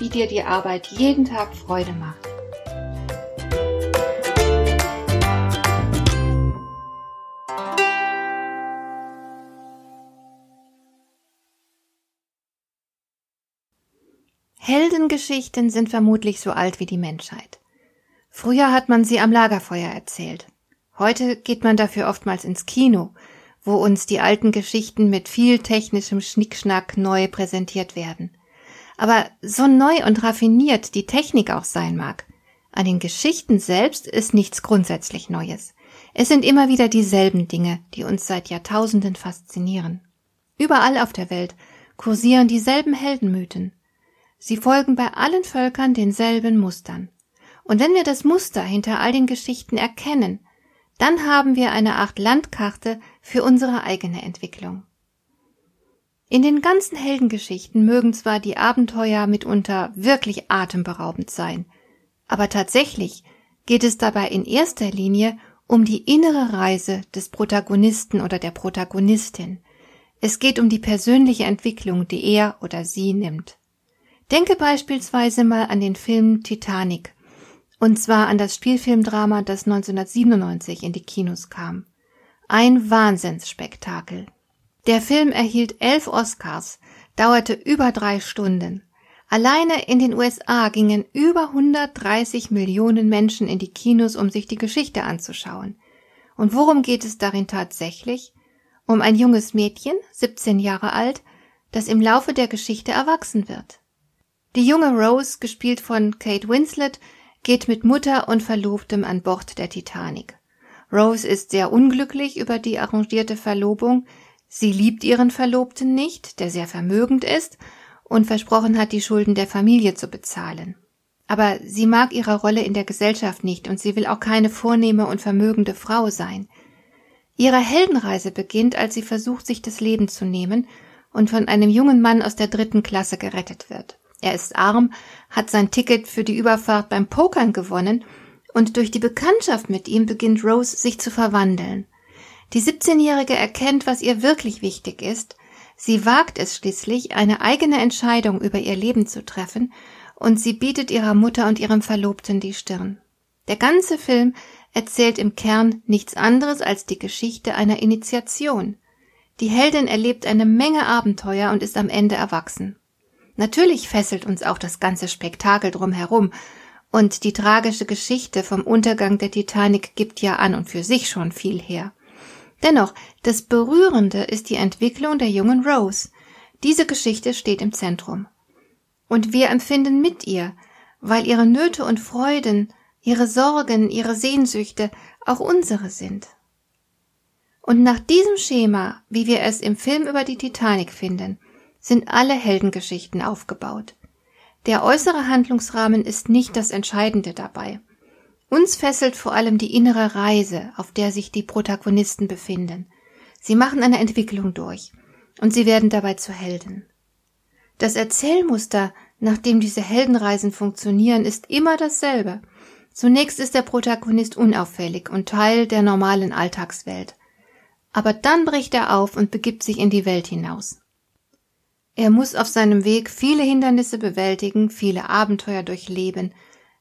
wie dir die Arbeit jeden Tag Freude macht. Heldengeschichten sind vermutlich so alt wie die Menschheit. Früher hat man sie am Lagerfeuer erzählt. Heute geht man dafür oftmals ins Kino, wo uns die alten Geschichten mit viel technischem Schnickschnack neu präsentiert werden. Aber so neu und raffiniert die Technik auch sein mag, an den Geschichten selbst ist nichts grundsätzlich Neues. Es sind immer wieder dieselben Dinge, die uns seit Jahrtausenden faszinieren. Überall auf der Welt kursieren dieselben Heldenmythen. Sie folgen bei allen Völkern denselben Mustern. Und wenn wir das Muster hinter all den Geschichten erkennen, dann haben wir eine Art Landkarte für unsere eigene Entwicklung. In den ganzen Heldengeschichten mögen zwar die Abenteuer mitunter wirklich atemberaubend sein, aber tatsächlich geht es dabei in erster Linie um die innere Reise des Protagonisten oder der Protagonistin. Es geht um die persönliche Entwicklung, die er oder sie nimmt. Denke beispielsweise mal an den Film Titanic, und zwar an das Spielfilmdrama, das 1997 in die Kinos kam. Ein Wahnsinnsspektakel. Der Film erhielt elf Oscars, dauerte über drei Stunden. Alleine in den USA gingen über 130 Millionen Menschen in die Kinos, um sich die Geschichte anzuschauen. Und worum geht es darin tatsächlich? Um ein junges Mädchen, 17 Jahre alt, das im Laufe der Geschichte erwachsen wird. Die junge Rose, gespielt von Kate Winslet, geht mit Mutter und Verlobtem an Bord der Titanic. Rose ist sehr unglücklich über die arrangierte Verlobung, Sie liebt ihren Verlobten nicht, der sehr vermögend ist und versprochen hat, die Schulden der Familie zu bezahlen. Aber sie mag ihre Rolle in der Gesellschaft nicht und sie will auch keine vornehme und vermögende Frau sein. Ihre Heldenreise beginnt, als sie versucht, sich das Leben zu nehmen und von einem jungen Mann aus der dritten Klasse gerettet wird. Er ist arm, hat sein Ticket für die Überfahrt beim Pokern gewonnen und durch die Bekanntschaft mit ihm beginnt Rose sich zu verwandeln. Die 17-Jährige erkennt, was ihr wirklich wichtig ist. Sie wagt es schließlich, eine eigene Entscheidung über ihr Leben zu treffen, und sie bietet ihrer Mutter und ihrem Verlobten die Stirn. Der ganze Film erzählt im Kern nichts anderes als die Geschichte einer Initiation. Die Heldin erlebt eine Menge Abenteuer und ist am Ende erwachsen. Natürlich fesselt uns auch das ganze Spektakel drumherum, und die tragische Geschichte vom Untergang der Titanic gibt ja an und für sich schon viel her. Dennoch, das Berührende ist die Entwicklung der jungen Rose. Diese Geschichte steht im Zentrum. Und wir empfinden mit ihr, weil ihre Nöte und Freuden, ihre Sorgen, ihre Sehnsüchte auch unsere sind. Und nach diesem Schema, wie wir es im Film über die Titanic finden, sind alle Heldengeschichten aufgebaut. Der äußere Handlungsrahmen ist nicht das Entscheidende dabei. Uns fesselt vor allem die innere Reise, auf der sich die Protagonisten befinden. Sie machen eine Entwicklung durch und sie werden dabei zu Helden. Das Erzählmuster, nach dem diese Heldenreisen funktionieren, ist immer dasselbe. Zunächst ist der Protagonist unauffällig und Teil der normalen Alltagswelt. Aber dann bricht er auf und begibt sich in die Welt hinaus. Er muss auf seinem Weg viele Hindernisse bewältigen, viele Abenteuer durchleben,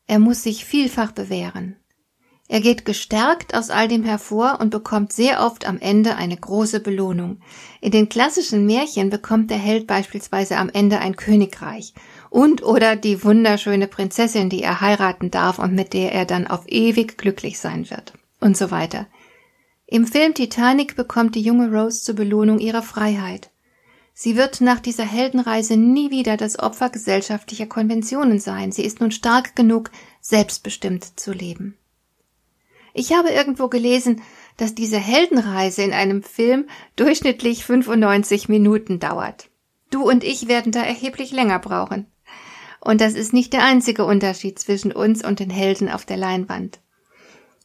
er muss sich vielfach bewähren. Er geht gestärkt aus all dem hervor und bekommt sehr oft am Ende eine große Belohnung. In den klassischen Märchen bekommt der Held beispielsweise am Ende ein Königreich und oder die wunderschöne Prinzessin, die er heiraten darf und mit der er dann auf ewig glücklich sein wird und so weiter. Im Film Titanic bekommt die junge Rose zur Belohnung ihre Freiheit. Sie wird nach dieser Heldenreise nie wieder das Opfer gesellschaftlicher Konventionen sein. Sie ist nun stark genug, selbstbestimmt zu leben. Ich habe irgendwo gelesen, dass diese Heldenreise in einem Film durchschnittlich 95 Minuten dauert. Du und ich werden da erheblich länger brauchen. Und das ist nicht der einzige Unterschied zwischen uns und den Helden auf der Leinwand.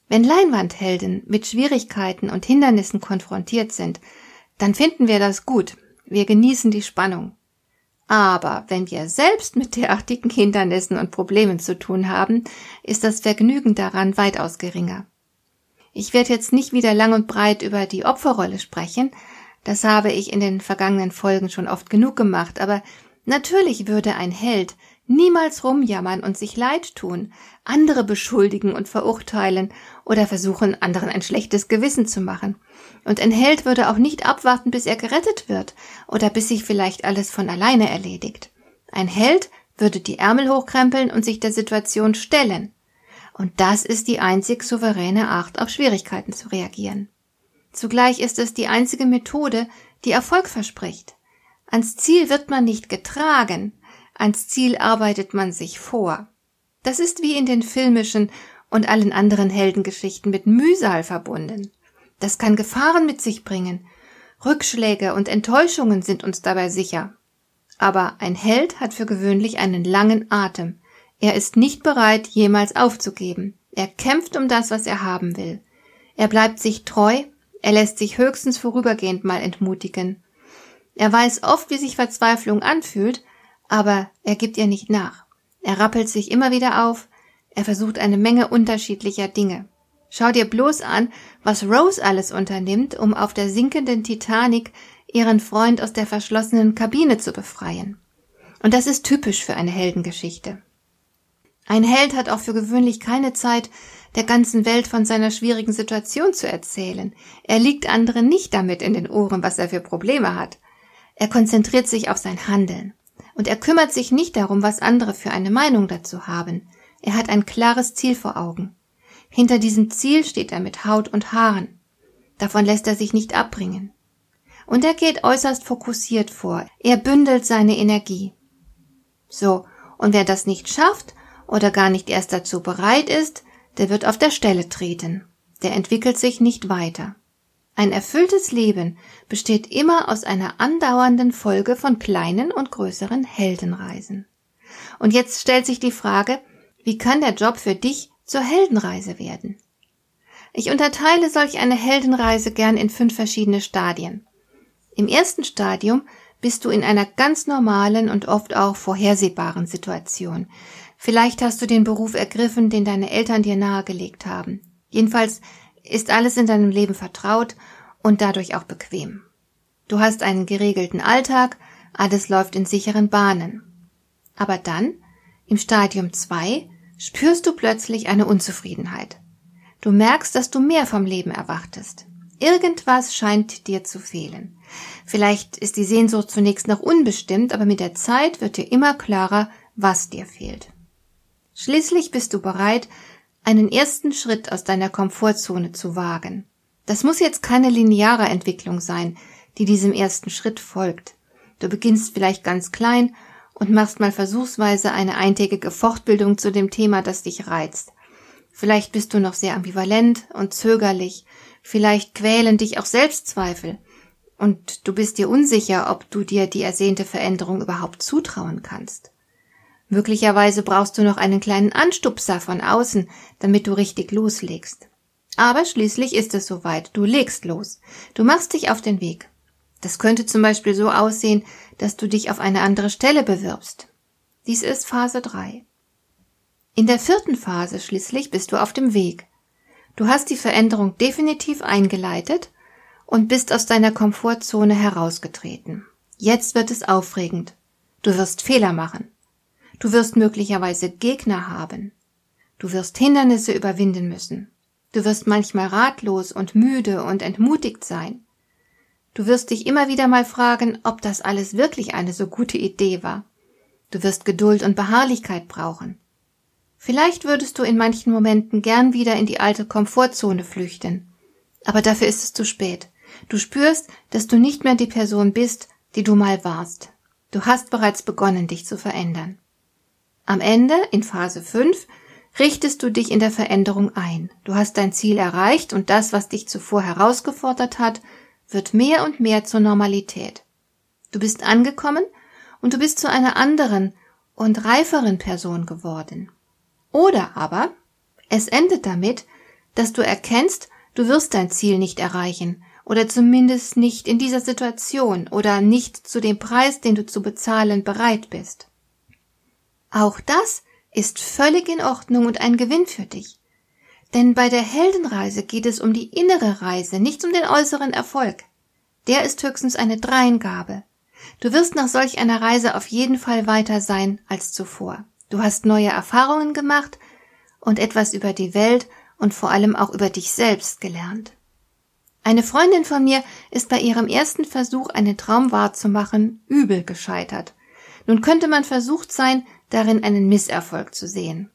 Wenn Leinwandhelden mit Schwierigkeiten und Hindernissen konfrontiert sind, dann finden wir das gut. Wir genießen die Spannung. Aber wenn wir selbst mit derartigen Hindernissen und Problemen zu tun haben, ist das Vergnügen daran weitaus geringer. Ich werde jetzt nicht wieder lang und breit über die Opferrolle sprechen, das habe ich in den vergangenen Folgen schon oft genug gemacht, aber natürlich würde ein Held niemals rumjammern und sich leid tun, andere beschuldigen und verurteilen oder versuchen, anderen ein schlechtes Gewissen zu machen. Und ein Held würde auch nicht abwarten, bis er gerettet wird oder bis sich vielleicht alles von alleine erledigt. Ein Held würde die Ärmel hochkrempeln und sich der Situation stellen. Und das ist die einzig souveräne Art, auf Schwierigkeiten zu reagieren. Zugleich ist es die einzige Methode, die Erfolg verspricht. Ans Ziel wird man nicht getragen, ans Ziel arbeitet man sich vor. Das ist wie in den filmischen und allen anderen Heldengeschichten mit Mühsal verbunden. Das kann Gefahren mit sich bringen. Rückschläge und Enttäuschungen sind uns dabei sicher. Aber ein Held hat für gewöhnlich einen langen Atem. Er ist nicht bereit, jemals aufzugeben. Er kämpft um das, was er haben will. Er bleibt sich treu, er lässt sich höchstens vorübergehend mal entmutigen. Er weiß oft, wie sich Verzweiflung anfühlt, aber er gibt ihr nicht nach. Er rappelt sich immer wieder auf, er versucht eine Menge unterschiedlicher Dinge. Schau dir bloß an, was Rose alles unternimmt, um auf der sinkenden Titanic ihren Freund aus der verschlossenen Kabine zu befreien. Und das ist typisch für eine Heldengeschichte. Ein Held hat auch für gewöhnlich keine Zeit, der ganzen Welt von seiner schwierigen Situation zu erzählen. Er liegt anderen nicht damit in den Ohren, was er für Probleme hat. Er konzentriert sich auf sein Handeln. Und er kümmert sich nicht darum, was andere für eine Meinung dazu haben. Er hat ein klares Ziel vor Augen. Hinter diesem Ziel steht er mit Haut und Haaren. Davon lässt er sich nicht abbringen. Und er geht äußerst fokussiert vor. Er bündelt seine Energie. So, und wer das nicht schafft oder gar nicht erst dazu bereit ist, der wird auf der Stelle treten. Der entwickelt sich nicht weiter. Ein erfülltes Leben besteht immer aus einer andauernden Folge von kleinen und größeren Heldenreisen. Und jetzt stellt sich die Frage, wie kann der Job für dich zur Heldenreise werden? Ich unterteile solch eine Heldenreise gern in fünf verschiedene Stadien. Im ersten Stadium bist du in einer ganz normalen und oft auch vorhersehbaren Situation. Vielleicht hast du den Beruf ergriffen, den deine Eltern dir nahegelegt haben. Jedenfalls ist alles in deinem Leben vertraut und dadurch auch bequem. Du hast einen geregelten Alltag, alles läuft in sicheren Bahnen. Aber dann, im Stadium 2, spürst du plötzlich eine Unzufriedenheit. Du merkst, dass du mehr vom Leben erwartest. Irgendwas scheint dir zu fehlen. Vielleicht ist die Sehnsucht zunächst noch unbestimmt, aber mit der Zeit wird dir immer klarer, was dir fehlt. Schließlich bist du bereit, einen ersten Schritt aus deiner Komfortzone zu wagen. Das muss jetzt keine lineare Entwicklung sein, die diesem ersten Schritt folgt. Du beginnst vielleicht ganz klein und machst mal versuchsweise eine eintägige Fortbildung zu dem Thema, das dich reizt. Vielleicht bist du noch sehr ambivalent und zögerlich, vielleicht quälen dich auch Selbstzweifel, und du bist dir unsicher, ob du dir die ersehnte Veränderung überhaupt zutrauen kannst. Möglicherweise brauchst du noch einen kleinen Anstupser von außen, damit du richtig loslegst. Aber schließlich ist es soweit, du legst los. Du machst dich auf den Weg. Das könnte zum Beispiel so aussehen, dass du dich auf eine andere Stelle bewirbst. Dies ist Phase 3. In der vierten Phase schließlich bist du auf dem Weg. Du hast die Veränderung definitiv eingeleitet und bist aus deiner Komfortzone herausgetreten. Jetzt wird es aufregend. Du wirst Fehler machen. Du wirst möglicherweise Gegner haben. Du wirst Hindernisse überwinden müssen. Du wirst manchmal ratlos und müde und entmutigt sein. Du wirst dich immer wieder mal fragen, ob das alles wirklich eine so gute Idee war. Du wirst Geduld und Beharrlichkeit brauchen. Vielleicht würdest du in manchen Momenten gern wieder in die alte Komfortzone flüchten. Aber dafür ist es zu spät. Du spürst, dass du nicht mehr die Person bist, die du mal warst. Du hast bereits begonnen, dich zu verändern. Am Ende, in Phase 5, richtest du dich in der Veränderung ein. Du hast dein Ziel erreicht und das, was dich zuvor herausgefordert hat, wird mehr und mehr zur Normalität. Du bist angekommen und du bist zu einer anderen und reiferen Person geworden. Oder aber es endet damit, dass du erkennst, du wirst dein Ziel nicht erreichen oder zumindest nicht in dieser Situation oder nicht zu dem Preis, den du zu bezahlen bereit bist. Auch das ist völlig in Ordnung und ein Gewinn für dich. Denn bei der Heldenreise geht es um die innere Reise, nicht um den äußeren Erfolg. Der ist höchstens eine Dreingabe. Du wirst nach solch einer Reise auf jeden Fall weiter sein als zuvor. Du hast neue Erfahrungen gemacht und etwas über die Welt und vor allem auch über dich selbst gelernt. Eine Freundin von mir ist bei ihrem ersten Versuch, einen Traum wahrzumachen, übel gescheitert. Nun könnte man versucht sein, darin einen Misserfolg zu sehen.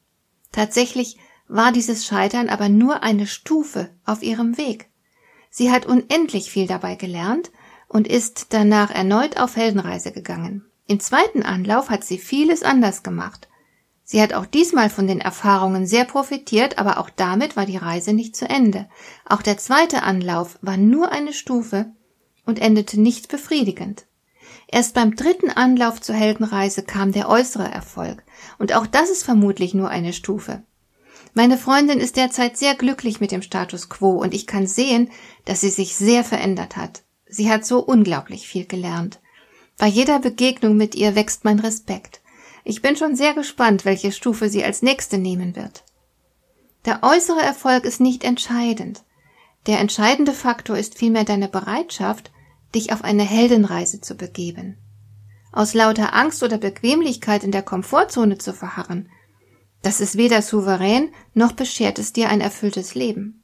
Tatsächlich war dieses Scheitern aber nur eine Stufe auf ihrem Weg. Sie hat unendlich viel dabei gelernt und ist danach erneut auf Heldenreise gegangen. Im zweiten Anlauf hat sie vieles anders gemacht. Sie hat auch diesmal von den Erfahrungen sehr profitiert, aber auch damit war die Reise nicht zu Ende. Auch der zweite Anlauf war nur eine Stufe und endete nicht befriedigend. Erst beim dritten Anlauf zur Heldenreise kam der äußere Erfolg, und auch das ist vermutlich nur eine Stufe. Meine Freundin ist derzeit sehr glücklich mit dem Status quo und ich kann sehen, dass sie sich sehr verändert hat. Sie hat so unglaublich viel gelernt. Bei jeder Begegnung mit ihr wächst mein Respekt. Ich bin schon sehr gespannt, welche Stufe sie als nächste nehmen wird. Der äußere Erfolg ist nicht entscheidend. Der entscheidende Faktor ist vielmehr deine Bereitschaft, dich auf eine Heldenreise zu begeben. Aus lauter Angst oder Bequemlichkeit in der Komfortzone zu verharren, das ist weder souverän noch beschert es dir ein erfülltes Leben.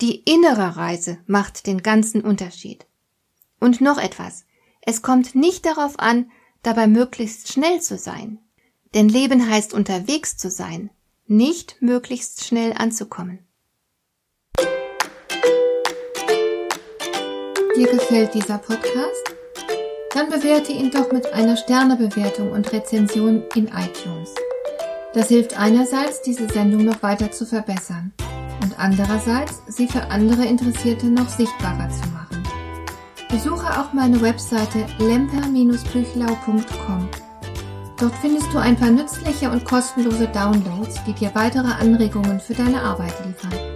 Die innere Reise macht den ganzen Unterschied. Und noch etwas. Es kommt nicht darauf an, dabei möglichst schnell zu sein. Denn Leben heißt unterwegs zu sein, nicht möglichst schnell anzukommen. Dir gefällt dieser Podcast? Dann bewerte ihn doch mit einer Sternebewertung und Rezension in iTunes. Das hilft einerseits, diese Sendung noch weiter zu verbessern und andererseits, sie für andere Interessierte noch sichtbarer zu machen. Besuche auch meine Webseite lemper-büchlau.com. Dort findest du ein paar nützliche und kostenlose Downloads, die dir weitere Anregungen für deine Arbeit liefern.